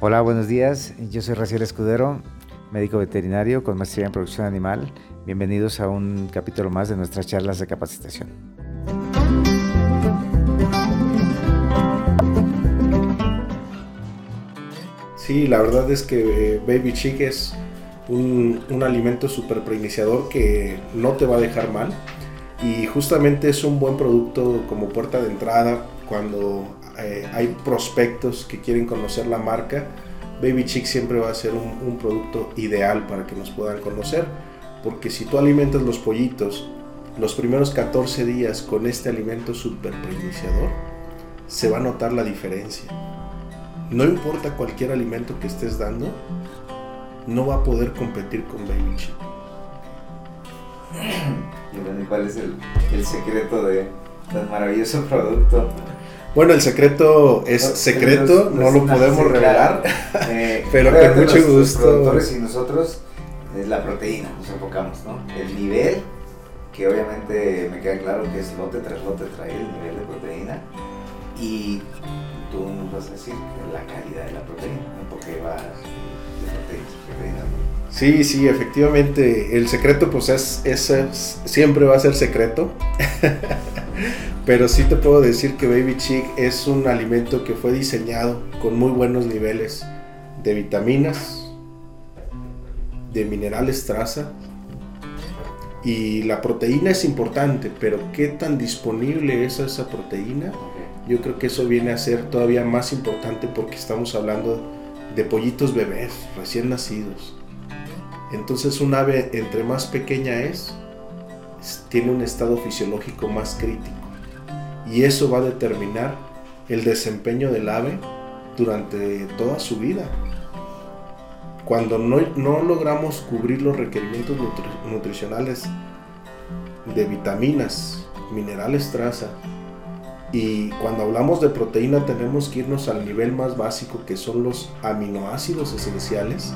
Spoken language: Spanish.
Hola, buenos días. Yo soy Raciel Escudero, médico veterinario con maestría en producción animal. Bienvenidos a un capítulo más de nuestras charlas de capacitación. Sí, la verdad es que eh, Baby Chick es un, un alimento súper preiniciador que no te va a dejar mal y justamente es un buen producto como puerta de entrada cuando eh, hay prospectos que quieren conocer la marca, Baby Chick siempre va a ser un, producto ideal para que nos puedan conocer. Porque si tú alimentas los pollitos los primeros 14 días con este alimento super iniciador, se va a notar la diferencia. No importa cualquier alimento que estés dando, no va a poder competir con Baby Chick. ¿Y cuál es el, el secreto de tan maravilloso producto? Bueno, el secreto es secreto, no, lo podemos revelar, eh, pero con mucho gusto. Los productores y nosotros es la proteína, nos enfocamos, ¿no? El nivel, que obviamente me queda claro que es lote tras lote trae el nivel de proteína, y tú nos vas a decir la calidad de la proteína, porque va de proteína, Sí, sí, efectivamente, el secreto pues es, es siempre va a ser secreto. Pero sí te puedo decir que Baby Chick es un alimento que fue diseñado con muy buenos niveles de vitaminas, de minerales traza. Y la proteína es importante, pero qué tan disponible es esa proteína, yo creo que eso viene a ser todavía más importante porque estamos hablando de pollitos bebés recién nacidos. Entonces un ave entre más pequeña es, tiene un estado fisiológico más crítico y eso va a determinar el desempeño del ave durante toda su vida. Cuando no, logramos cubrir los requerimientos nutricionales de vitaminas, minerales traza, y cuando hablamos de proteína tenemos que irnos al nivel más básico que son los aminoácidos esenciales,